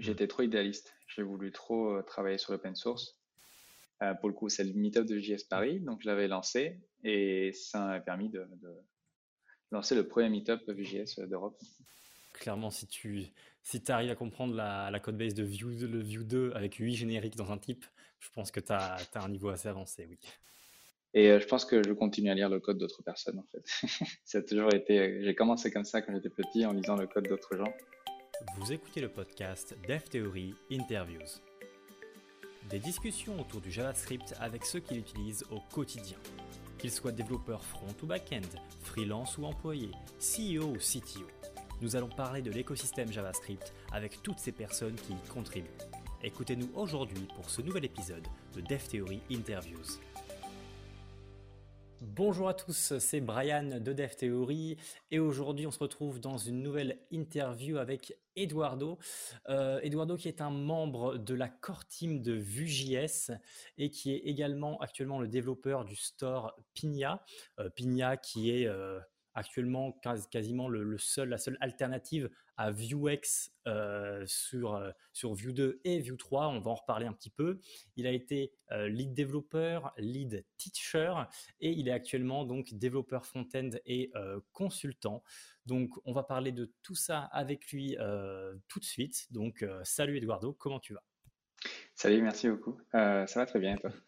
j'étais trop idéaliste. J'ai voulu trop travailler sur l'open source. pour le coup, c'est le meetup de JS Paris, donc je l'avais lancé et ça m'a permis de, lancer le premier meetup VJS d'Europe. Clairement, si tu si arrives à comprendre la, la code base de Vue, le Vue 2 avec 8 génériques dans un type, je pense que tu as, as, un niveau assez avancé, oui. Et euh, je pense que je continue à lire le code d'autres personnes, en fait. ça a toujours été. J'ai commencé comme ça quand j'étais petit, en lisant le code d'autres gens. Vous écoutez le podcast Dev Theory Interviews. Des discussions autour du JavaScript avec ceux qui l'utilisent au quotidien. Qu'ils soient développeurs front ou back-end, freelance ou employés, CEO ou CTO. Nous allons parler de l'écosystème JavaScript avec toutes ces personnes qui y contribuent. Écoutez-nous aujourd'hui pour ce nouvel épisode de Dev Theory Interviews. Bonjour à tous, c'est Brian de Dev Theory et aujourd'hui on se retrouve dans une nouvelle interview avec Eduardo. Euh, Eduardo qui est un membre de la core team de Vue.js et qui est également actuellement le développeur du store Pina. Euh, Pina qui est euh, actuellement quasiment le, seul, la seule alternative à Vuex euh, sur, euh, sur Vue 2 et Vue 3. On va en reparler un petit peu. Il a été euh, lead développeur, lead teacher et il est actuellement donc développeur front-end et consultant. Donc on va parler de tout ça avec lui tout de suite. Donc salut Eduardo, comment tu vas? Salut, merci beaucoup. ça va très bien toi?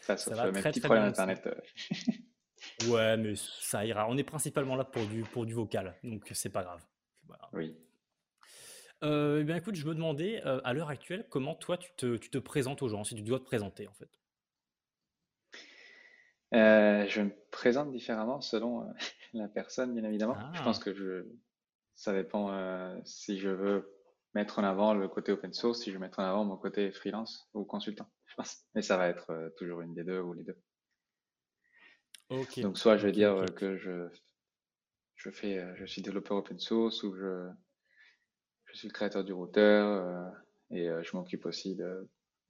Ça, ça va très, très bien. Internet. Ouais, mais ça ira. On est principalement là pour du, pour du vocal, donc c'est pas grave. Oui. Euh, eh bien, écoute, je me demandais, euh, à l'heure actuelle, comment toi tu te, tu te, présentes aux gens, si tu dois te présenter en fait? Euh, je me présente différemment selon la personne, bien évidemment. Je pense ah. que je, ça dépend si je veux mettre en avant le côté open source, si je veux mettre en avant mon côté freelance ou consultant, je pense. Mais ça va être toujours une des deux ou les deux. Donc, soit je vais dire que je, je, fais, euh, je suis développeur open source ou je, je suis le créateur du routeur euh, et euh, je m'occupe aussi de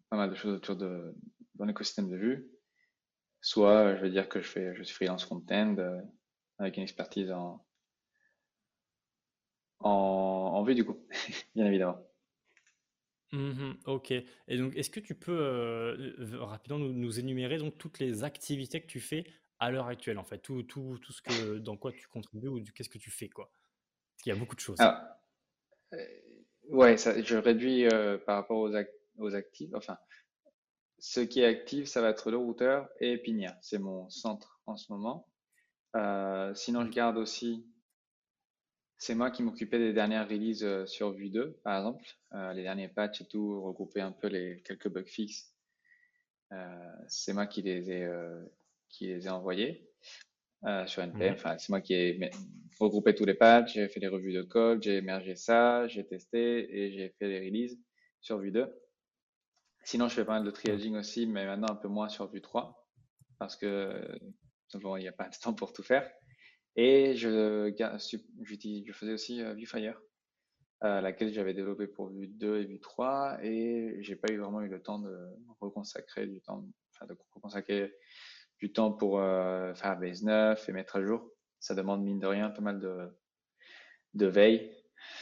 pas mal de choses autour de dans l'écosystème de vue. Soit je vais dire que je fais, je suis freelance front-end avec une expertise en, en, en vue du coup, bien évidemment. Mmh ok. Et donc, est-ce que tu peux rapidement nous, nous, énumérer donc toutes les activités que tu fais à l'heure actuelle, en fait, tout, tout, tout ce que, dans quoi tu contribues ou qu'est-ce que tu fais, quoi. Parce qu'il y a beaucoup de choses. Ah, euh, ouais, ça, je réduis euh, par rapport aux, aux actifs. Enfin, ce qui est actif, ça va être le routeur et Pinia. C'est mon centre en ce moment. Euh, sinon, je garde aussi. C'est moi qui m'occupais des dernières releases sur Vue 2, par exemple. les derniers patchs et tout, regrouper un peu les quelques bugs fixes. c'est moi qui les ai qui les ai envoyés euh, sur NPM. Enfin, c'est moi qui ai regroupé tous les patchs, j'ai fait les revues de code, j'ai émergé ça, j'ai testé et j'ai fait les releases sur Vue 2. Sinon, je fais pas mal de triaging aussi, mais maintenant un peu moins sur Vue 3 parce que souvent il n'y a pas de temps pour tout faire. Et je, je faisais aussi euh, VueFire, euh, laquelle j'avais développé pour Vue 2 et Vue 3, et j'ai pas eu vraiment eu le temps de reconsacrer du temps, enfin de reconsacrer du temps pour euh, faire base 9 et mettre à jour. Ça demande mine de rien pas mal de, de veille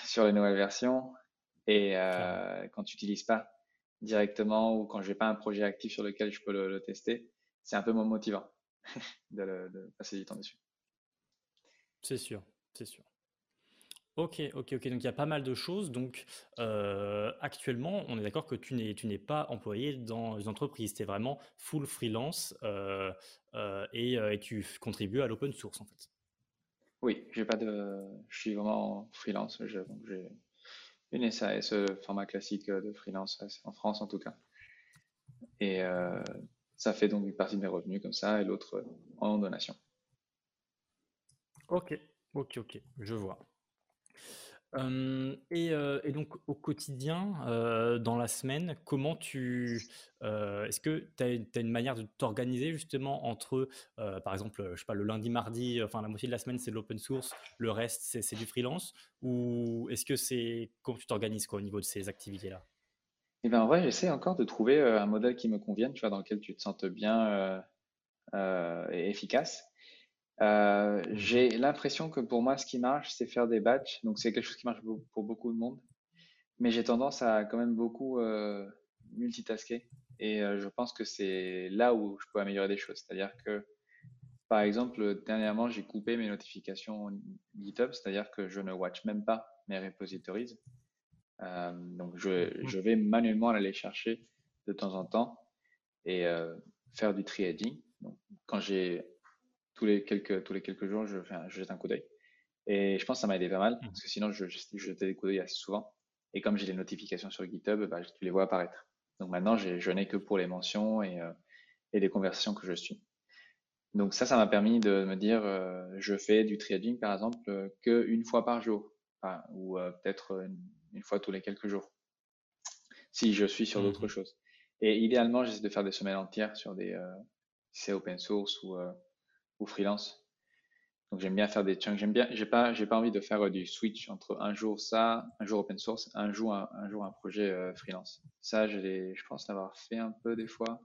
sur les nouvelles versions. Et euh, quand tu n'utilises pas directement ou quand j'ai pas un projet actif sur lequel je peux le, tester, c'est un peu moins motivant de, de passer du temps dessus. C'est sûr, c'est sûr. Ok, ok, ok. Donc il y a pas mal de choses. Donc euh, actuellement, on est d'accord que tu n'es, tu n'es pas employé dans une entreprise. Tu es vraiment full freelance euh, euh, et, tu contribues à l'open source en fait. Oui, j'ai pas de, je suis vraiment freelance. j'ai une SAS, format classique de freelance en France en tout cas. Et ça fait donc une partie de mes revenus comme ça et l'autre en donation. Ok, ok, ok, je vois et, donc au quotidien, dans la semaine, comment tu, est-ce que tu as, une manière de t'organiser justement entre, par exemple, je sais pas, le lundi, mardi, enfin la moitié de la semaine c'est de l'open source, le reste c'est du freelance, ou est-ce que c'est comment tu t'organises au niveau de ces activités-là? Eh ben, en vrai, j'essaie encore de trouver un modèle qui me convienne, tu vois, dans lequel tu te sentes bien et efficace. Euh, j'ai l'impression que pour moi, ce qui marche, c'est faire des batchs. Donc, c'est quelque chose qui marche pour beaucoup de monde. mais j'ai tendance à quand même beaucoup euh, multitasker. Et euh, je pense que c'est là où je peux améliorer des choses. C'est-à-dire que, par exemple, dernièrement, j'ai coupé mes notifications GitHub, c'est-à-dire que je ne watch même pas mes repositories. Euh, donc, je, vais manuellement aller chercher de temps en temps et faire du triaging. Donc, quand j'ai tous les quelques tous les quelques jours, je, fais je jette un coup d'œil. Et je pense que ça m'a aidé pas mal mmh. parce que sinon, je, je, je jetais des coups d'œil assez souvent. Et comme j'ai les notifications sur GitHub, bah, tu les vois apparaître. Donc maintenant, je n'ai que pour les mentions et, euh, et les conversations que je suis. Donc ça, ça m'a permis de me dire, euh, je fais du triaging par exemple euh, qu'une fois par jour, enfin, ou euh, peut-être une, une, fois tous les quelques jours, si je suis sur d'autres mmh. choses. Et idéalement, j'essaie de faire des semaines entières sur des, si c'est open source ou, ou freelance. Donc j'aime bien faire des chunks. J'aime bien, j'ai pas, j'ai pas envie de faire du switch entre un jour ça, un jour open source, un jour un, un jour un projet euh, freelance. Ça, je je pense l'avoir fait un peu des fois,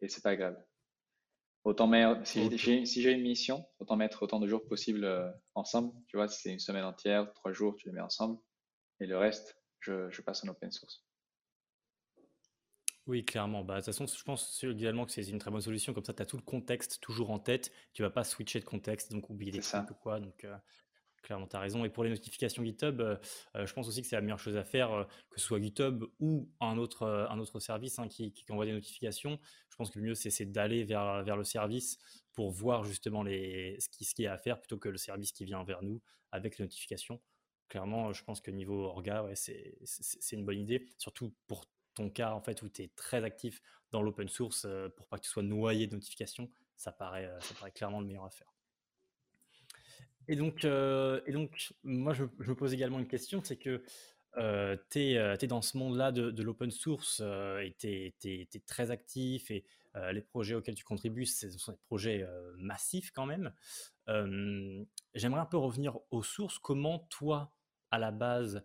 et c'est pas grave. Autant mettre, si j'ai, si j'ai une mission, autant mettre autant de jours possible euh, ensemble. Tu vois, si c'est une semaine entière, trois jours, tu les mets ensemble, et le reste, je, je passe en open source. Oui, clairement. Bah, de toute façon, je pense également que c'est une très bonne solution. Comme ça, tu as tout le contexte toujours en tête. Tu vas pas switcher de contexte, donc oublier des trucs ou quoi. Donc, euh, clairement, tu as raison. Et pour les notifications GitHub, euh, euh, je pense aussi que c'est la meilleure chose à faire, que ce soit GitHub ou un autre, un autre service hein, qui, qui, envoie des notifications. Je pense que le mieux, c'est d'aller vers, vers le service pour voir justement les, ce qu'il ce qui est à faire plutôt que le service qui vient vers nous avec les notifications. Clairement, je pense que niveau orga, ouais, c'est une bonne idée, surtout pour ton cas en fait où tu es très actif dans l'open source euh, pour pas que tu sois noyé de notifications, ça paraît, euh, ça paraît clairement le meilleur à faire. Et donc, euh, et donc moi, je, me pose également une question, c'est que tu es, dans ce monde-là de, l'open source et tu es, très actif et les projets auxquels tu contribues, ce sont des projets massifs quand même. J'aimerais un peu revenir aux sources. Comment toi, à la base,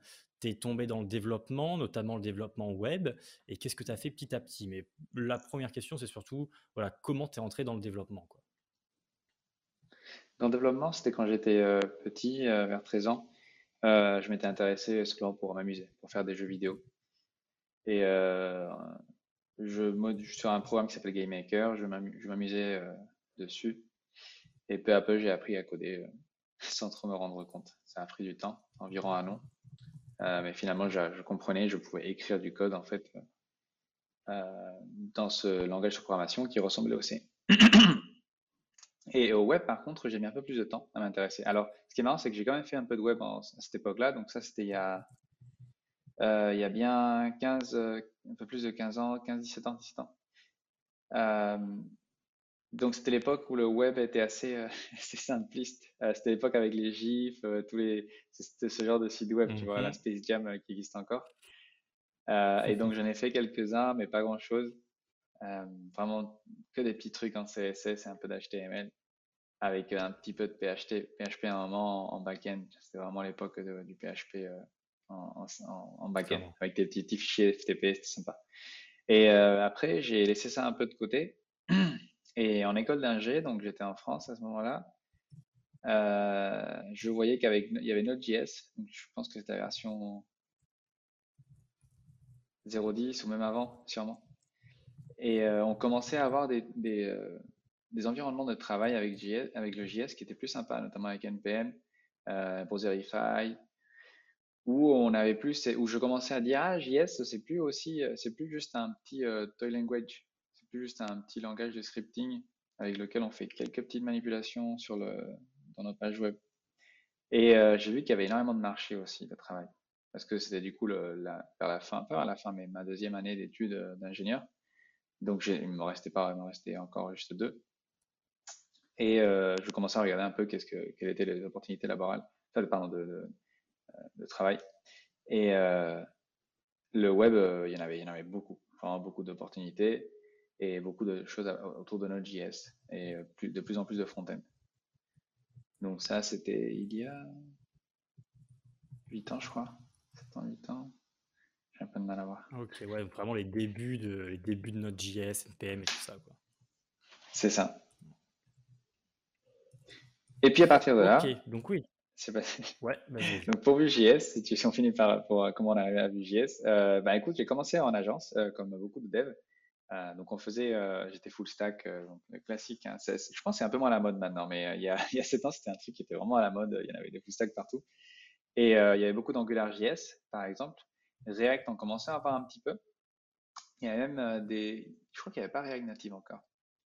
tombé dans le développement, notamment le développement web, et qu'est-ce que tu as fait petit à petit? Mais la première question, c'est surtout voilà, comment tu es entré dans le développement quoi? Dans le développement, c'était quand j'étais euh, petit, euh, vers 13 ans. Euh, je m'étais intéressé simplement pour m'amuser, pour faire des jeux vidéo. Et je, sur un programme qui s'appelle Game Maker, je m'amusais dessus. Et peu à peu, j'ai appris à coder sans trop me rendre compte. Ça a pris du temps, environ un an. Euh, mais finalement, je, comprenais, je pouvais écrire du code en fait euh, dans ce langage de programmation qui ressemblait au C. Et au web, par contre, j'ai mis un peu plus de temps à m'intéresser. Alors, ce qui est marrant, c'est que j'ai quand même fait un peu de web à cette époque-là. Donc ça, c'était il y a euh, bien 15, un peu plus de 15 ans, 15, 17 ans, 17 ans. Donc c'était l'époque où le web était assez, euh, assez simpliste. Euh, c'était l'époque avec les gifs, euh, tous les, c'était ce genre de site web, tu vois, la mhm. Space Jam qui existe encore. et donc j'en ai fait quelques-uns, mais pas grand-chose. vraiment que des petits trucs en CSS et un peu d'HTML, avec un petit peu de PHP, PHP à un moment en, back-end. C'était vraiment l'époque du PHP en, en, en back-end, avec des petits, petits, fichiers FTP, c'était sympa. Et après j'ai laissé ça un peu de côté. Et en école d'ingé, donc j'étais en France à ce moment-là, euh, je voyais qu'avec il y avait Node.js, donc je pense que c'était la version 0.10 ou même avant, sûrement. Et euh, on commençait à avoir des, euh, environnements de travail avec, JS, avec le JS qui étaient plus sympas, notamment avec NPM, Browserify, où on avait plus, où je commençais à dire ah JS c'est plus aussi, c'est plus juste un petit toy language, juste un petit langage de scripting avec lequel on fait quelques petites manipulations sur le, dans notre page web. Et euh, j'ai vu qu'il y avait énormément de marché aussi de travail. Parce que c'était du coup vers la fin, pas vers la fin, mais ma deuxième année d'études euh, d'ingénieur. Donc il me restait pas, il me restait encore juste deux. Et euh, je commençais à regarder un peu qu'est-ce que, quelles étaient les opportunités laborales, pardon, de, travail. Et le web, il y en avait, il y en avait beaucoup, vraiment beaucoup d'opportunités et beaucoup de choses autour de Node.js et euh, plus, de plus en plus de front-end. Donc ça, c'était il y a 8 ans, je crois. 7 ans, 8 ans. J'ai un peu de mal à voir. Ok, ouais, vraiment les débuts de, les débuts de Node.js, NPM et tout ça. quoi. C'est ça. Et puis à partir de là, donc oui. C'est pas... Ouais, vas-y. Donc pour Vue.js, si, tu- si on finit par pour, comment on est arrivé à Vue.js, euh, bah écoute, j'ai commencé en agence, euh, comme beaucoup de devs. Euh, donc on faisait, euh, j'étais full stack, euh, le classique. hein. Je pense que c'est un peu moins à la mode maintenant, mais euh, il y a, il y a 7 ans, c'était un truc qui était vraiment à la mode. Il y en avait des full stack partout. Et euh, il y avait beaucoup d'AngularJS, par exemple. React, on commençait à avoir un petit peu. Il y a même euh, des, je crois qu'il n'y avait pas React Native encore,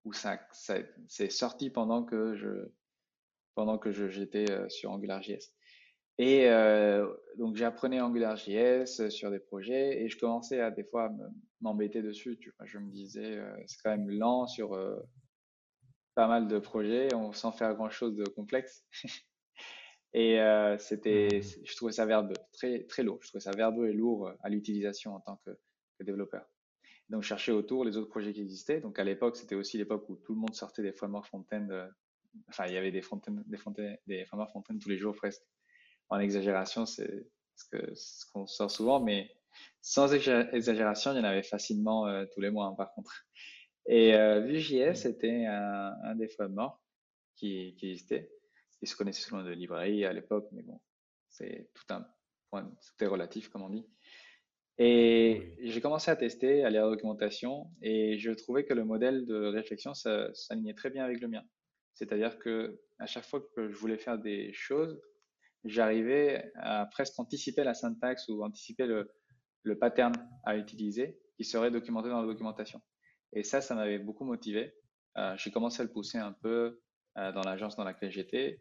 ou ça, ça c'est sorti pendant que je, pendant que je- j'étais euh, sur AngularJS. Et euh, donc j'apprenais AngularJS euh, sur des projets et je commençais à des fois m'embêter dessus. Tu vois, je me disais euh, c'est quand même lent sur euh, pas mal de projets, on sans faire grand-chose de complexe. Et euh, c'était, Mhm. je trouvais ça verbeux, très très lourd. Je trouvais ça verbeux et lourd euh, à l'utilisation en tant que, que développeur. Donc je cherchais autour les autres projets qui existaient. Donc à l'époque, c'était aussi l'époque où tout le monde sortait des frameworks front-end. Enfin, il y avait des front-end, des front-end, des frameworks front-end tous les jours presque en exagération, c'est ce qu'on sort souvent, mais sans exagé- exagération, il y en avait facilement euh, tous les mois, hein, par contre. Et euh, Vue.js était un, un des frameworks qui, qui existait. Ils se connaissaient sous le nom de librairie à l'époque, mais bon, c'est tout un point, tout est relatif, comme on dit. Et j'ai commencé à tester, à lire la documentation, et je trouvais que le modèle de réflexion s'alignait très bien avec le mien. C'est-à-dire que à chaque fois que je voulais faire des choses, j'arrivais à presque anticiper la syntaxe ou anticiper le, le pattern à utiliser qui serait documenté dans la documentation. Et ça, ça m'avait beaucoup motivé. Euh, j'ai commencé à le pousser un peu euh, dans l'agence dans laquelle j'étais.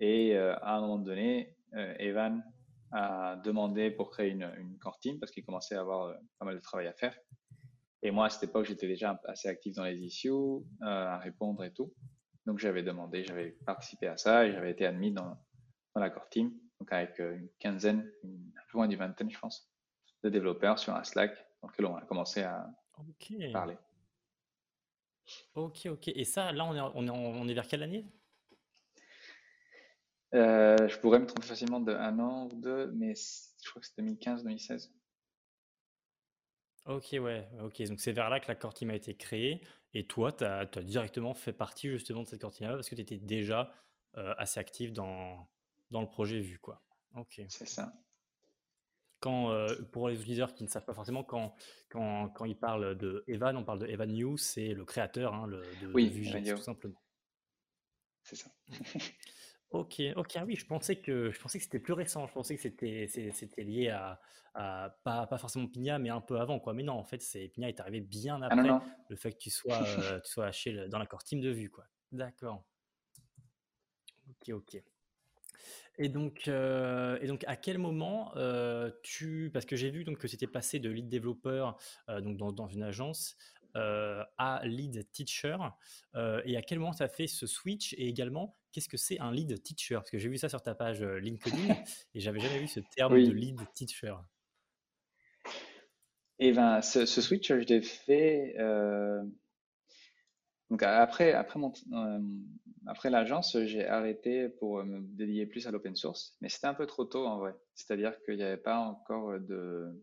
Et euh, à un moment donné, euh, Evan a demandé pour créer une, une core team parce qu'il commençait à avoir pas mal de travail à faire. Et moi, à cette époque, j'étais déjà assez actif dans les issues, à répondre et tout. Donc, j'avais demandé, j'avais participé à ça et j'avais été admis dans, dans la core team, donc avec euh, une quinzaine, une, un peu moins d'une vingtaine, je pense, de développeurs sur un Slack dans lequel on a commencé à parler. Ok, ok. Et ça, là, on est, on est, on est vers quelle année? Euh, je pourrais me tromper facilement de un an ou deux, mais je crois que c'est 2015-2016. Ok, ouais, ok. Donc c'est vers là que la core team a été créée. Et toi, tu as, directement fait partie justement de cette core team-là parce que tu étais déjà euh, assez actif dans, dans le projet Vue, quoi. Ok. C'est ça. Quand, euh, pour les utilisateurs qui ne savent pas forcément, quand, quand, quand ils parlent de Evan, on parle de Evan You, c'est le créateur hein, le- de, de Oui, Vue.js, Radio, tout simplement. c'est ça. Ok, ok, ah oui, je pensais que je pensais que c'était plus récent. Je pensais que c'était c'était lié à, à- pas, pas forcément Pina, mais un peu avant, quoi. Mais non, en fait, c'est Pina est arrivé bien Ah non, après non. le fait que tu sois euh, tu sois chez le- dans l'accord team de vue, quoi. D'accord. Ok, ok. Et donc, euh, et donc, à quel moment euh, tu, parce que j'ai vu donc que c'était passé de lead développeur euh, donc dans, dans une agence à lead teacher, et à quel moment tu as fait ce switch? Et également qu'est-ce que c'est un lead teacher? Parce que j'ai vu ça sur ta page LinkedIn et j'avais jamais vu ce terme de lead teacher. Et ben, ce, ce switch, je l'ai fait donc après, après mon, euh, après l'agence, j'ai arrêté pour me dédier plus à l'open source, mais c'était un peu trop tôt en vrai. C'est-à-dire qu'il n'y avait pas encore de,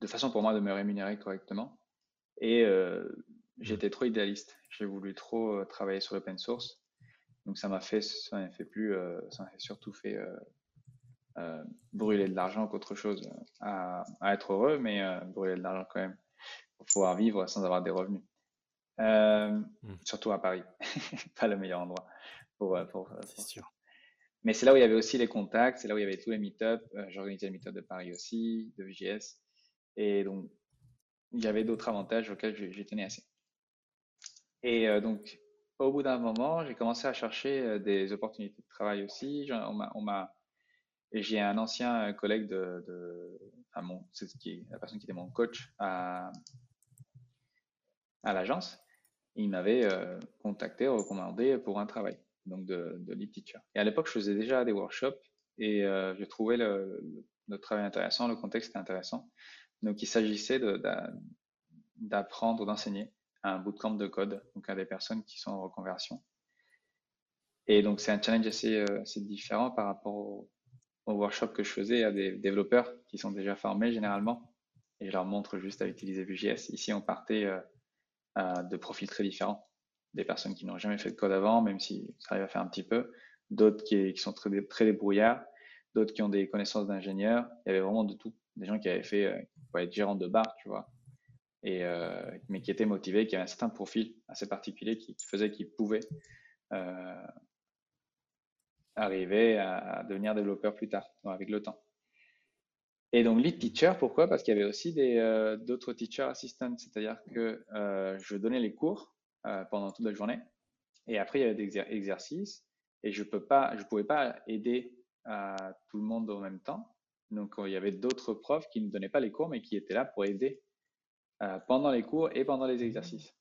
de façon pour moi de me rémunérer correctement. Et euh, j'étais trop idéaliste. J'ai voulu trop euh, travailler sur l'open source. Donc ça m'a fait, ça m'a fait plus, euh, ça m'a surtout fait euh, euh, brûler de l'argent qu'autre chose euh, à, à être heureux, mais euh, brûler de l'argent quand même pour pouvoir vivre sans avoir des revenus. Euh, Hmm, surtout à Paris, pas le meilleur endroit pour, euh, pour, euh, pour sûr. Mais c'est là où il y avait aussi les contacts, c'est là où il y avait tous les meet-up. J'organisais le meet-up de Paris aussi, de VGS. Et donc, il y avait d'autres avantages auxquels je, je tenais assez. Et euh, donc, au bout d'un moment, j'ai commencé à chercher des opportunités de travail aussi. On m'a, j'ai un ancien collègue de, de enfin, mon, c'est la personne qui était mon coach à, à l'agence. Il m'avait euh, contacté, recommandé pour un travail, donc de, de lead teacher. Et à l'époque, je faisais déjà des workshops et euh, je trouvais le, le, travail intéressant, le contexte intéressant. Donc, il s'agissait d'apprendre, d'enseigner un bootcamp de code, donc à des personnes qui sont en reconversion. Et donc, c'est un challenge assez, euh, assez différent par rapport au, au workshop que je faisais à des développeurs qui sont déjà formés généralement. Et je leur montre juste à utiliser Vue.js. Ici, on partait de profils très différents. Des personnes qui n'ont jamais fait de code avant, même si ça arrive à faire un petit peu, d'autres qui, qui, sont très, très débrouillards, d'autres qui ont des connaissances d'ingénieurs. Il y avait vraiment de tout. Des gens qui avaient fait, euh, qui être gérants de bar, tu vois, et, euh, mais qui étaient motivés, qui avaient un certain profil assez particulier qui, faisait qu'ils pouvaient euh, arriver à, devenir développeurs plus tard, avec le temps. Et donc lead teacher, pourquoi? Parce qu'il y avait aussi d'autres teacher assistants, c'est-à-dire que je donnais les cours pendant toute la journée, et après il y avait des exercices, et je peux pas, je pouvais pas aider tout le monde en même temps. Donc, il y avait d'autres profs qui ne donnaient pas les cours, mais qui étaient là pour aider euh, pendant les cours et pendant les exercices.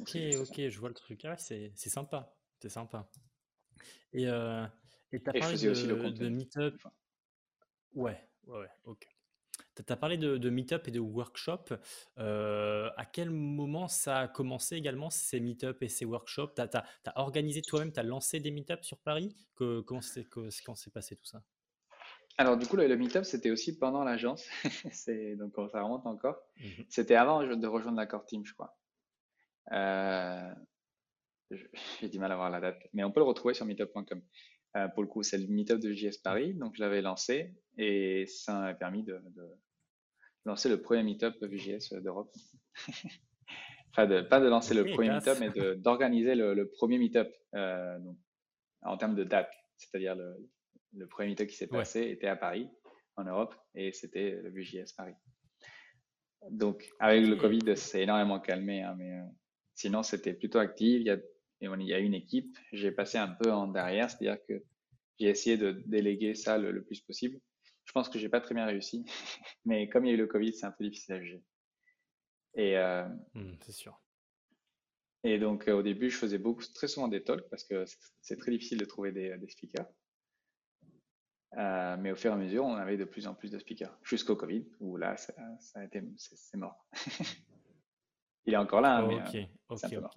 Ok, ok, je vois le truc. Ah, c'est sympa, c'est sympa. Et euh, tu as parlé de, aussi le de Meetup. Ouais, ouais, ouais, ok. Tu as parlé de, Meetup et de workshop. Euh, à quel moment ça a commencé également, ces Meetup et ces workshops? Tu as, organisé toi-même, tu as lancé des Meetup sur Paris? Que, Comment s'est passé tout ça? Alors du coup, le, Meetup, c'était aussi pendant l'agence. donc ça remonte encore. Mmh c'était avant de rejoindre la Core Team, je crois. Euh, j'ai du mal à voir la date, mais on peut le retrouver sur meetup.com. Euh, pour le coup, c'est le Meetup de JS Paris, donc je l'avais lancé et ça m'a permis de, lancer le premier Meetup VGS d'Europe. enfin, de, pas de lancer le premier Meetup, mais d'organiser le, premier Meetup euh, en termes de date, c'est-à-dire le, le, premier Meetup qui s'est passé était à Paris, en Europe, et c'était le VGS Paris. Donc, avec le Covid, c'est énormément calmé, hein, mais euh, sinon, c'était plutôt actif. Il y a et il y a une équipe. J'ai passé un peu en derrière, c'est-à-dire que j'ai essayé de déléguer ça le, plus possible. Je pense que j'ai pas très bien réussi, mais comme il y a eu le Covid, c'est un peu difficile à juger. Et euh, mmh, c'est sûr. Et donc euh, au début, je faisais beaucoup, très souvent des talks parce que c'est très difficile de trouver des, speakers. Euh, mais au fur et à mesure, on avait de plus en plus de speakers, jusqu'au Covid, où là, ça, a été, c'est mort. il est encore là, hein, mais c'est un peu mort.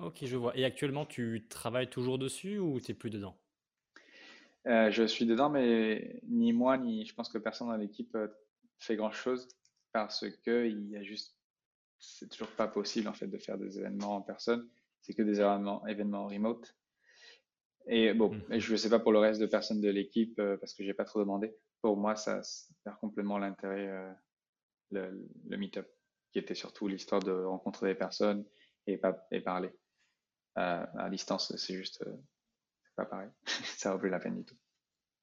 Ok, je vois. Et actuellement, tu travailles toujours dessus ou tu n'es plus dedans? Euh, je suis dedans, mais ni moi, ni je pense que personne dans l'équipe euh, fait grand-chose parce que il y a juste, c'est toujours pas possible en fait de faire des événements en personne. C'est que des événements, événements remote. Et bon, mmh. je ne sais pas pour le reste de personnes de l'équipe euh, parce que j'ai pas trop demandé. Pour moi, ça, perd complètement l'intérêt, le, le meet-up, qui était surtout l'histoire de rencontrer des personnes et, pas, et parler à, distance, c'est juste euh, pas pareil. ça vaut plus la peine du tout.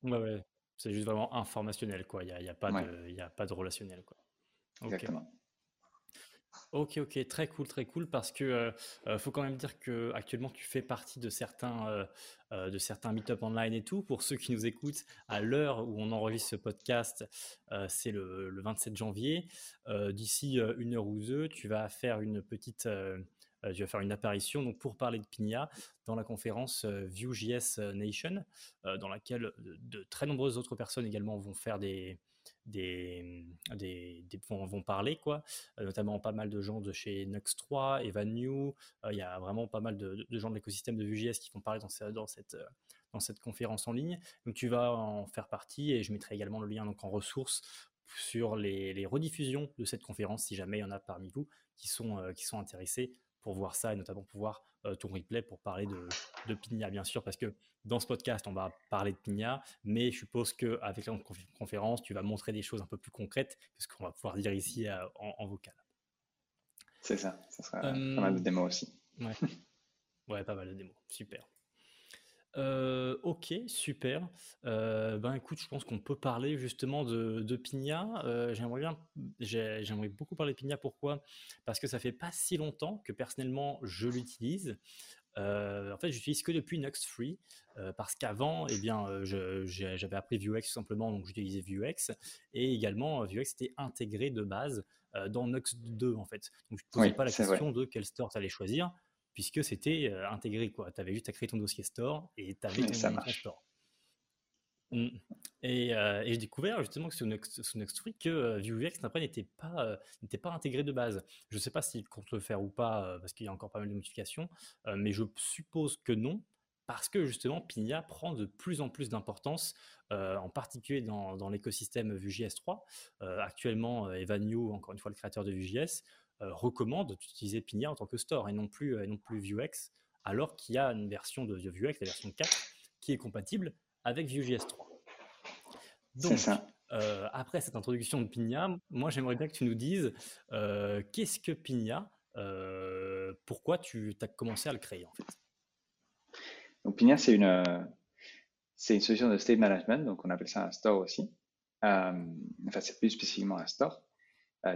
Ouais, ouais. C'est juste vraiment informationnel, quoi. Il n'y a, y a, pas de, y a pas de relationnel, quoi. Exactement. Ok, ok, très cool, très cool, parce que euh, euh, faut quand même dire que actuellement tu fais partie de certains de certains meet-up online et tout. Pour ceux qui nous écoutent, à l'heure où on enregistre ce podcast, c'est le, le, 27 janvier. D'ici une heure ou deux, tu vas faire une petite tu euh, vas faire une apparition donc, pour parler de Pigna dans la conférence euh, Vue.js Nation, euh, dans laquelle de, très nombreuses autres personnes également vont faire des, des, des, vont, parler, quoi. notamment pas mal de gens de chez Nux3, Evan New. Il y a vraiment pas mal de, gens de l'écosystème de Vue.js qui vont parler dans, dans, cette, dans cette conférence en ligne. Donc tu vas en faire partie et je mettrai également le lien donc, en ressources sur les, les rediffusions de cette conférence si jamais il y en a parmi vous qui sont, qui sont intéressés pour voir ça et notamment pour voir euh, ton replay pour parler de, de Pigna, bien sûr, parce que dans ce podcast, on va parler de Pigna, mais je suppose qu'avec la conférence, tu vas montrer des choses un peu plus concrètes que ce qu'on va pouvoir dire ici euh, en, vocal. C'est ça, ça sera pas mal de démos aussi. Ouais. ouais, pas mal de démos, super. Euh, ok, super. Euh, ben écoute, je pense qu'on peut parler justement de, de Pigna. Euh, j'aimerais bien, j'aimerais beaucoup parler de Pigna. Pourquoi? Parce que ça fait pas si longtemps que personnellement je l'utilise. en fait, j'utilise que depuis Nuxt Free parce qu'avant, eh bien, j'avais appris Vuex tout simplement, donc j'utilisais Vuex et également Vuex était intégré de base dans Nuxt 2 en fait. Donc je ne posais pas la question de quel store tu allais choisir puisque c'était intégré. Tu avais juste à créer ton dossier store et tu avais ton, store. Mmh. Et, j'ai découvert justement que sur Next, que Vuex n'était pas, n'était pas intégré de base. Je ne sais pas s'il compte le faire ou pas, parce qu'il y a encore pas mal de modifications, mais je suppose que non, parce que justement Pina prend de plus en plus d'importance, en particulier dans, dans l'écosystème Vue.js 3. actuellement, Evan New, encore une fois le créateur de Vue.js, euh, recommande d'utiliser Pigna en tant que store et non plus, euh, et non plus Vuex alors qu'il y a une version de Vuex, la version 4, qui est compatible avec Vue.js 3. Donc, ça. Euh, après cette introduction de Pigna, moi j'aimerais bien que tu nous dises euh, qu'est-ce que Pigna, euh, pourquoi tu as commencé à le créer en fait? Donc Pigna, c'est une, c'est une solution de state management, donc on appelle ça un store aussi. enfin, c'est plus spécifiquement un store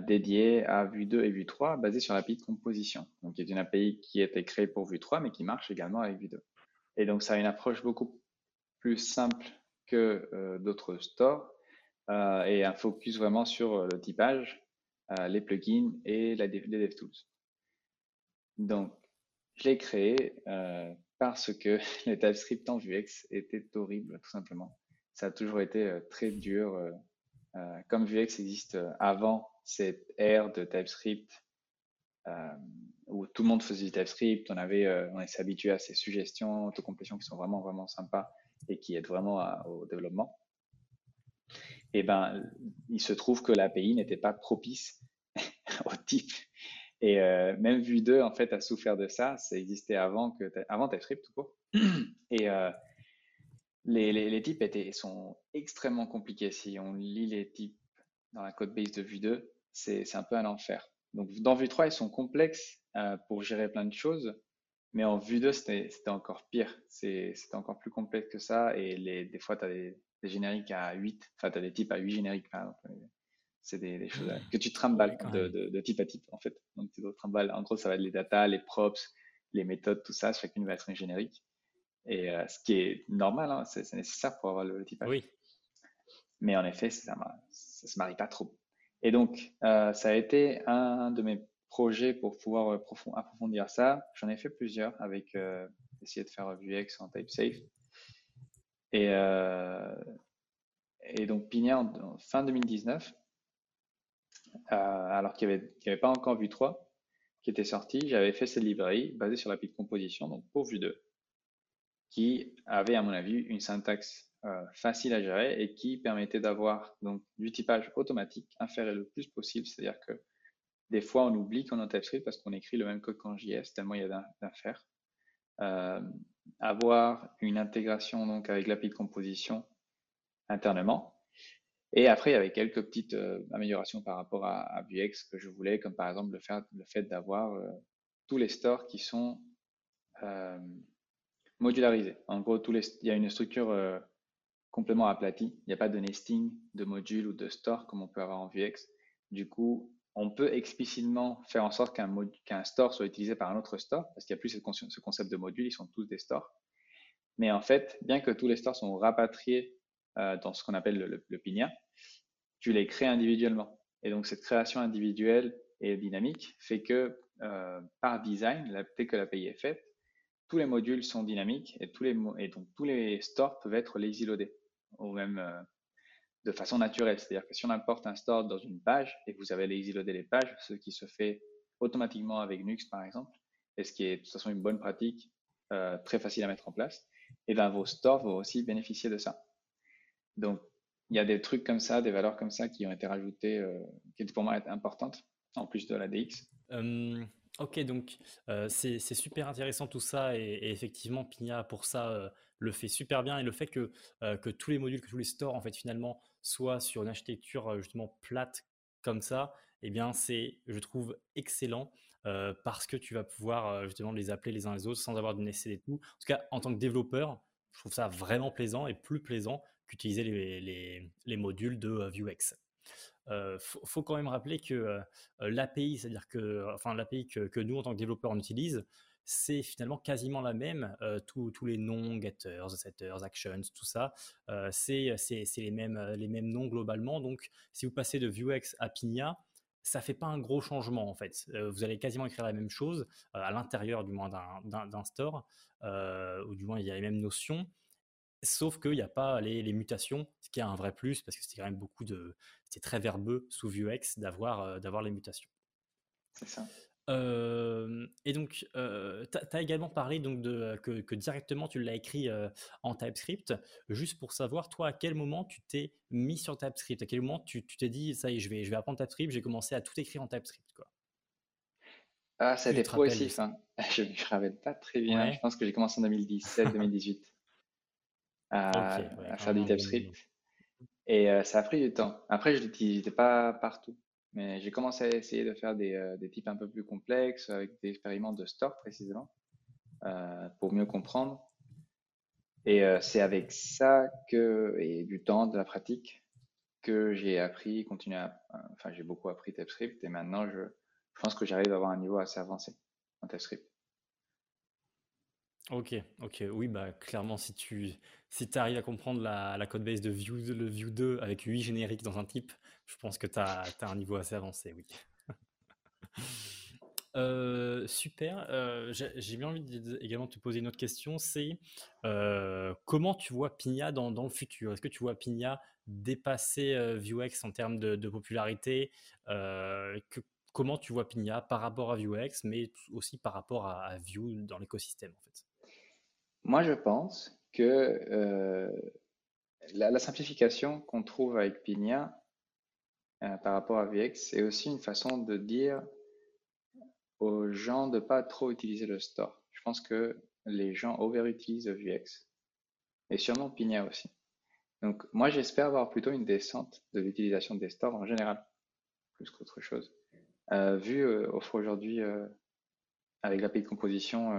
dédié à Vue 2 et Vue 3, basé sur l'API de composition. Donc, y a une API qui a été créée pour Vue 3, mais qui marche également avec Vue 2. Et donc, ça a une approche beaucoup plus simple que d'autres stores euh, et un focus vraiment sur euh, le typage, euh, les plugins et les DevTools. Donc, je l'ai créé parce que le TypeScript en Vuex était horrible, tout simplement. Ça a toujours été très dur. comme Vuex existe avant cette ère de TypeScript où tout le monde faisait du TypeScript, on avait, on s'est habitué à ces suggestions, autocomplétions qui sont vraiment vraiment sympas et qui aident vraiment au développement et eh ben, il se trouve que l'API n'était pas propice au type. Et euh, même Vue 2, en fait, a souffert de ça. Ça existait avant, que, avant TypeScript, tout court. Et euh, les, les, types étaient, sont extrêmement compliqués. Si on lit les types dans la code base de Vue 2, c'est un peu un enfer. Donc, dans Vue 3, ils sont complexes euh, pour gérer plein de choses. Mais en Vue 2, c'était encore pire. C'était encore plus complexe que ça. Et les, des fois, tu as des, des génériques à 8, enfin, tu as des types à 8 génériques, par exemple. C'est des, choses que tu trimbales de, de, type à type, en fait. Donc, tu trimbales. En gros, ça va être les data, les props, les méthodes, tout ça. Chacune va être un générique. Et euh, ce qui est normal, hein, c'est nécessaire pour avoir le, type typage. Oui. Mais en effet, ça ne se marie pas trop. Et donc, euh, ça a été un de mes projets pour pouvoir euh, approfondir ça. J'en ai fait plusieurs avec essayer de faire Vuex en type safe. Et, euh, et donc Pigna, en, fin 2019, euh, alors qu'il n'y avait, pas encore Vue 3 qui était sorti, j'avais fait cette librairie basée sur l'API de composition, donc pour Vue 2, qui avait, à mon avis, une syntaxe euh, facile à gérer et qui permettait d'avoir donc du typage automatique, inféré le plus possible, c'est-à-dire que des fois on oublie qu'on est en TypeScript parce qu'on écrit le même code qu'en JS, tellement il y a d'infères. Euh, avoir une intégration donc avec l'API de composition internement. Et après, il y avait quelques petites euh, améliorations par rapport à, à, Vuex que je voulais, comme par exemple le, fait, d'avoir euh, tous les stores qui sont modularisés. En gros, il y a une structure complètement aplatie. Il n'y a pas de nesting de modules ou de stores comme on peut avoir en Vuex. Du coup, on peut explicitement faire en sorte qu'un store soit utilisé par un autre store, parce qu'il n'y a plus ce concept de module, ils sont tous des stores. Mais en fait, bien que tous les stores sont rapatriés euh, dans ce qu'on appelle le, tu les crées individuellement. Et donc, cette création individuelle et dynamique fait que, euh, par design, dès que l'API est faite, tous les modules sont dynamiques et, tous les, donc tous les stores peuvent être lazy loadés au même, euh, de façon naturelle. C'est-à-dire que si on importe un store dans une page et que vous avez lazy loader les pages, ce qui se fait automatiquement avec Nux par exemple, et ce qui est de toute façon une bonne pratique, euh, très facile à mettre en place, et bien vos stores vont aussi bénéficier de ça. Donc il y a des trucs comme ça, des valeurs comme ça qui ont été rajoutées, euh, qui pour moi importantes en plus de la DX. Ok, donc euh, c'est super intéressant tout ça et, effectivement Pina pour ça le fait super bien et le fait que, que tous les modules, que tous les stores en fait finalement soit sur une architecture justement plate comme ça, eh bien c'est, je trouve, excellent parce que tu vas pouvoir justement les appeler les uns les autres sans avoir de nécessité et tout. En tout cas, en tant que développeur, je trouve ça vraiment plaisant et plus plaisant qu'utiliser les, modules de Vuex. Il faut, quand même rappeler que l'API, c'est-à-dire que, enfin l'API que, nous en tant que développeurs on utilise, c'est finalement quasiment la même. tous, les noms, getters, setters, actions, tout ça, c'est les mêmes, les mêmes noms globalement. Donc, si vous passez de Vuex à Pina, ça fait pas un gros changement en fait. vous allez quasiment écrire la même chose à l'intérieur du moins d'un store, ou du moins il y a les mêmes notions. Sauf qu'il n'y a pas les, les, mutations, ce qui est un vrai plus parce que c'était quand même beaucoup de, c'était très verbeux sous Vuex d'avoir d'avoir les mutations. C'est ça et donc, tu as, également parlé donc de, que, directement tu l'as écrit en TypeScript. Juste pour savoir, toi, à quel moment tu t'es mis sur TypeScript? À quel moment tu t'es dit, ça y est, je vais, je vais apprendre TypeScript, j'ai commencé à tout écrire en TypeScript quoi? Ah, ça a été progressif, hein. Je ne me rappelle pas très bien. Je pense que j'ai commencé en 2017-2018 À, ouais, à quand faire du. TypeScript. Et euh, ça a pris du temps. Après, je l'utilisais pas partout. Mais j'ai commencé à essayer de faire des, euh, des types un peu plus complexes avec des expériments de store précisément euh, pour mieux comprendre. Et c'est avec ça que, et du temps, de la pratique, que j'ai appris, continué à, enfin, j'ai beaucoup appris TypeScript et maintenant je, je pense que j'arrive à avoir un niveau assez avancé en TypeScript. Ok, ok, oui, bah clairement, si tu si arrives à comprendre la, la code base de Vue, le Vue 2 avec 8 génériques dans un type, je pense que tu as, un niveau assez avancé, oui. Euh, super. Euh, j'ai bien envie de- également de te poser une autre question, c'est euh, comment tu vois Pigna dans, dans le futur? Est-ce que tu vois Pigna dépasser Vuex en termes de, de popularité? Que- comment tu vois Pigna par rapport à Vuex, mais aussi par rapport à, à Vue dans l'écosystème en fait? Moi, je pense que euh, la, simplification qu'on trouve avec Pigna euh, par rapport à VX, c'est aussi une façon de dire aux gens de pas trop utiliser le store. Je pense que les gens overutilisent VX et sûrement Pigna aussi. Donc, moi, j'espère avoir plutôt une descente de l'utilisation des stores en général, plus qu'autre chose. Euh, Vue euh, aujourd'hui, euh, avec l'API de composition,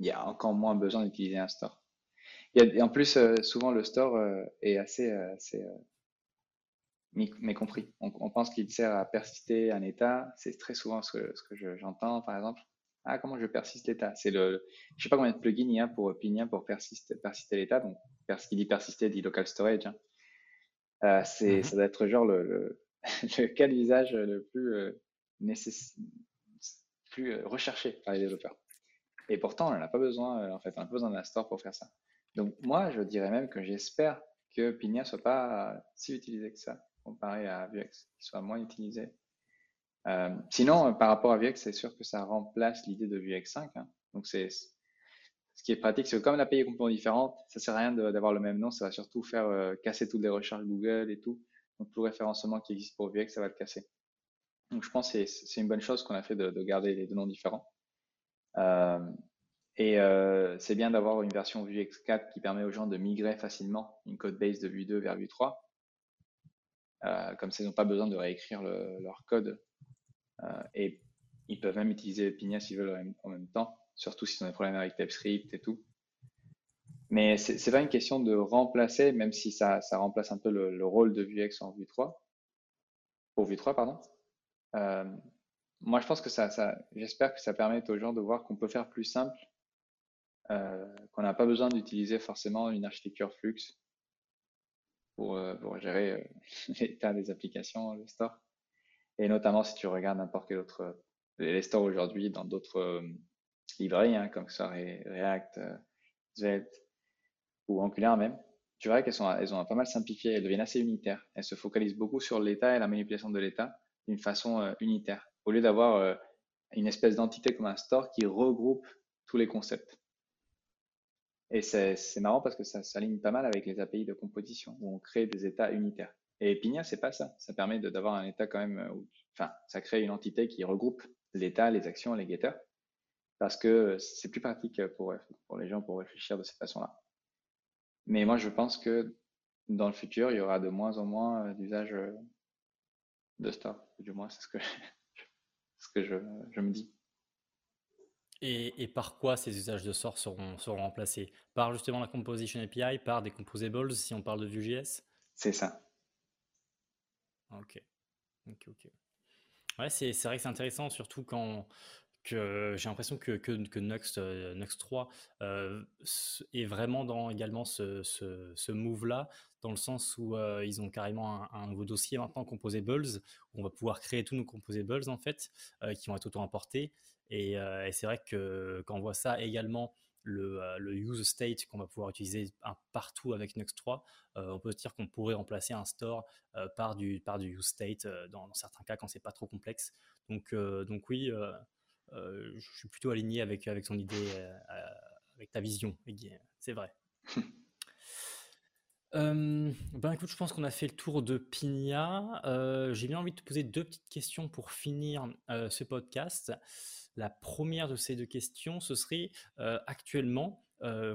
il y a encore moins besoin d'utiliser un store. Il y a- et en plus, euh, souvent, le store euh, est assez, euh, assez euh, mécompris. On, on pense qu'il sert à persister un état. C'est très souvent ce que, ce que je- j'entends, par exemple. Ah, comment je persiste l'état? C'est le, je sais pas combien de plugins il y a pour Pigna pour persister, persister l'état. Donc, pers- qui dit persister dit local storage. hein. Euh, c'est, Mhm. ça doit être genre le, le, le cas d'usage le plus, euh, nécess- plus euh, recherché par les développeurs. Et pourtant, on n'en a pas besoin, euh, en fait, on n'a pas besoin d'un store pour faire ça. Donc, moi, je dirais même que j'espère que Pigna soit pas si utilisé que ça, comparé à Vuex, qu'il soit moins utilisé. Euh, sinon, euh, par rapport à Vuex, c'est sûr que ça remplace l'idée de Vuex 5. hein. Donc, c'est ce qui est pratique, c'est que comme l'API est complètement différente, ça sert à rien d'avoir le même nom, ça va surtout faire casser toutes les recherches Google et tout. Donc, tout le référencement qui existe pour Vuex, ça va le casser. Donc, je pense que c'est une bonne chose qu'on a fait de garder les deux noms différents. Euh, et euh, c'est bien d'avoir une version Vuex 4 qui permet aux gens de migrer facilement une code base de Vue 2 vers Vue 3. Euh, comme ça, ils n'ont pas besoin de réécrire le- leur code. Et ils peuvent même utiliser Pigna s'ils veulent en même, temps, surtout s'ils ont des problèmes avec TypeScript et tout. Mais c'est c'est pas une question de remplacer, même si ça, remplace un peu le, le rôle de Vuex en Vue 3, pour Vue 3, pardon. Moi, je pense que ça, j'espère que ça permet aux gens de voir qu'on peut faire plus simple euh, qu'on n'a pas besoin d'utiliser forcément une architecture Flux pour, euh, gérer euh, l'état des applications, le store. Et notamment si tu regardes n'importe quel autre, les stores aujourd'hui dans d'autres librairies, hein, comme ça React, euh, Svelte ou Angular même, tu verras qu'elles elles ont pas mal simplifié, elles deviennent assez unitaires. Elles se focalisent beaucoup sur l'état et la manipulation de l'état d'une façon unitaire, au lieu d'avoir euh, une espèce d'entité comme un store qui regroupe tous les concepts. Et c'est marrant parce que ça s'aligne pas mal avec les API de composition où on crée des états unitaires. Et Pigna, c'est pas ça. Ça permet d'avoir un état quand même, où, enfin, ça crée une entité qui regroupe l'état, les actions, les getters, parce que c'est plus pratique pour, pour les gens pour réfléchir de cette façon-là. Mais moi, je pense que dans le futur, il y aura de moins en moins d'usage de store. Du moins, c'est ce que, ce que je, je me dis. Et, et, par quoi ces usages de sort seront, seront remplacés? Par justement la Composition API, par des composables si on parle de Vue.js C'est ça. Ok. Ok, ok. Ouais, c'est vrai que c'est intéressant, surtout quand j'ai l'impression que, que, que Nuxt, euh, Nuxt 3 euh, est vraiment dans également ce, ce, ce move-là, dans le sens où euh, ils ont carrément un, nouveau dossier maintenant, Composables, où on va pouvoir créer tous nos Composables en fait, euh, qui vont être auto-importés. Et, euh, et c'est vrai que quand on voit ça également, le, le use state qu'on va pouvoir utiliser un, partout avec Nuxt 3, euh, on peut se dire qu'on pourrait remplacer un store par, du, par du use state dans, dans, certains cas quand c'est pas trop complexe. Donc, donc oui, je suis plutôt aligné avec, avec ton idée, avec ta vision, c'est vrai. ben écoute, je pense qu'on a fait le tour de Pigna. j'ai bien envie de te poser deux petites questions pour finir ce podcast. La première de ces deux questions, ce serait actuellement,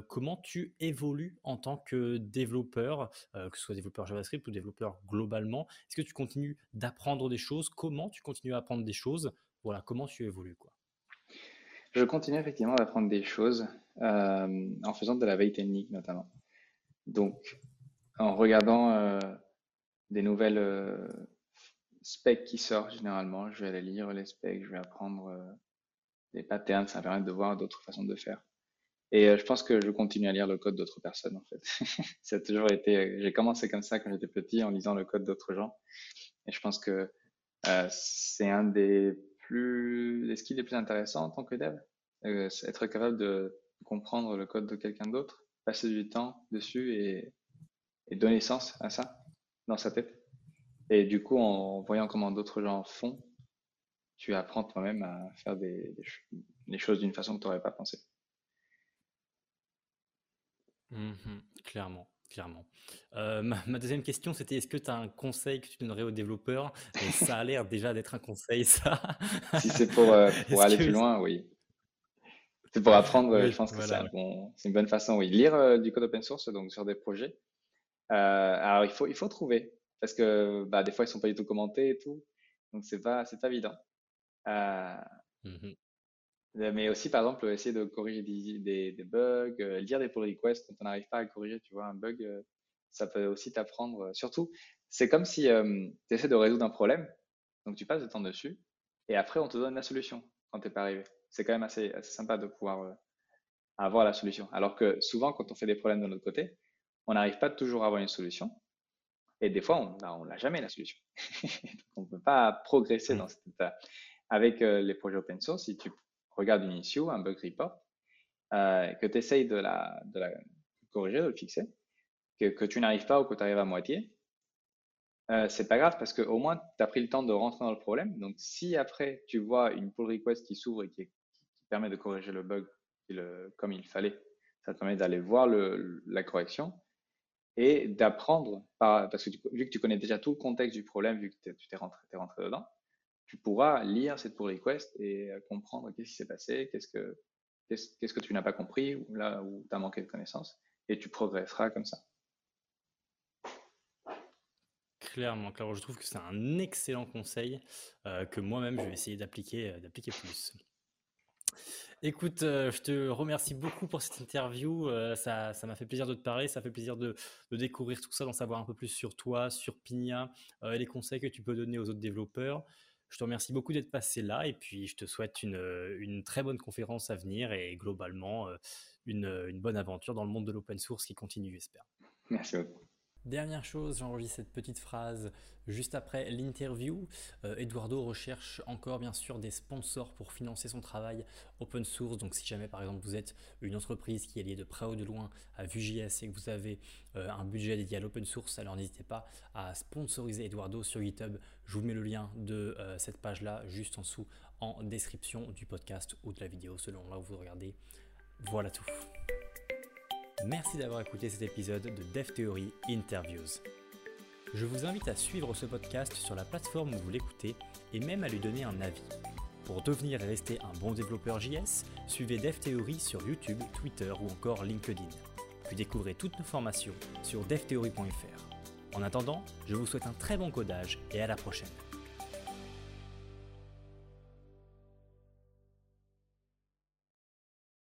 comment tu évolues en tant que développeur, que ce soit développeur JavaScript ou développeur globalement? Est-ce que tu continues d'apprendre des choses? Comment tu continues à apprendre des choses? Voilà, comment tu évolues quoi Je continue effectivement d'apprendre des choses en faisant de la veille technique notamment. Donc, en regardant des nouvelles specs qui sortent généralement, je vais aller lire les specs, je vais apprendre des patterns, ça va permettre de voir d'autres façons de faire. Et euh, je pense que je continue à lire le code d'autres personnes, en fait. ça a toujours été, j'ai commencé comme ça quand j'étais petit, en lisant le code d'autres gens. Et je pense que euh, c'est un des plus, des skills les plus intéressants en tant que dev. Euh, être capable de comprendre le code de quelqu'un d'autre, passer du temps dessus et, et donner sens à ça dans sa tête. Et du coup, en voyant comment d'autres gens font, tu apprends toi-même à faire des, des, choses d'une façon que tu n'aurais pas pensé. Mmh clairement, clairement. Euh, ma, deuxième question, c'était est-ce que tu as un conseil que tu donnerais aux développeurs? Et ça a l'air déjà d'être un conseil, ça. si c'est pour, euh, pour aller plus loin, oui. C'est pour apprendre, je pense que c'est bon, une bonne façon, oui. Lire euh, du code open source, donc sur des projets. Alors, il faut, il faut trouver, parce que bah, des fois, ils ne sont pas du tout commentés et tout. Donc, c'est pas, c'est pas évident. Euh, mmh mais aussi, par exemple, essayer de corriger des, des, bugs, euh, lire des pull requests quand on n'arrive pas à corriger, tu vois, un bug, euh, ça peut aussi t'apprendre. Surtout, c'est comme si tu essaies de résoudre un problème, donc tu passes le temps dessus, et après, on te donne la solution quand tu n'es pas arrivé. C'est quand même assez, assez, sympa de pouvoir avoir la solution. Alors que souvent, quand on fait des problèmes de notre côté, on n'arrive pas toujours à avoir une solution. Et des fois, on n'a bah, jamais la solution. on ne peut pas progresser mmh. dans cet état avec euh, les projets open source, si tu regardes une issue, un bug report, euh, que tu essayes de la, de la, corriger, de le fixer, que, que tu n'arrives pas ou que tu arrives à moitié, euh, c'est pas grave parce qu'au moins tu as pris le temps de rentrer dans le problème. Donc, si après tu vois une pull request qui s'ouvre et qui, permet de corriger le bug comme il fallait, ça te permet d'aller voir le, la correction et d'apprendre, parce que vu que tu connais déjà tout le contexte du problème, vu que tu t'es rentré, dedans, tu pourras lire cette pull request et euh, comprendre qu'est-ce qui s'est passé, qu'est-ce que, qu'est-ce, que tu n'as pas compris, ou là où tu as manqué de connaissances, et tu progresseras comme ça. Clairement, clairement, je trouve que c'est un excellent conseil euh, que moi-même je vais essayer d'appliquer, euh, d'appliquer plus. Écoute, je te remercie beaucoup pour cette interview. ça, ça m'a fait plaisir de te parler. Ça fait plaisir de, découvrir tout ça, d'en savoir un peu plus sur toi, sur Pigna, et les conseils que tu peux donner aux autres développeurs. Je te remercie beaucoup d'être passé là et puis je te souhaite une, une très bonne conférence à venir et globalement une, une bonne aventure dans le monde de l'open source qui continue, j'espère. Merci. Dernière chose, j'enregistre cette petite phrase juste après l'interview. Euh, Eduardo recherche encore bien sûr des sponsors pour financer son travail open source. Donc si jamais par exemple vous êtes une entreprise qui est liée de près ou de loin à Vue.js et que vous avez euh, un budget dédié à l'open source, alors n'hésitez pas à sponsoriser Eduardo sur GitHub. Je vous mets le lien de euh, cette page-là juste en dessous en description du podcast ou de la vidéo selon là où vous regardez. Voilà tout. Merci d'avoir écouté cet épisode de Dev Theory Interviews. Je vous invite à suivre ce podcast sur la plateforme où vous l'écoutez et même à lui donner un avis. Pour devenir et rester un bon développeur JS, suivez Dev Theory sur YouTube, Twitter ou encore LinkedIn. Puis découvrez toutes nos formations sur devtheory.fr. En attendant, je vous souhaite un très bon codage et à la prochaine.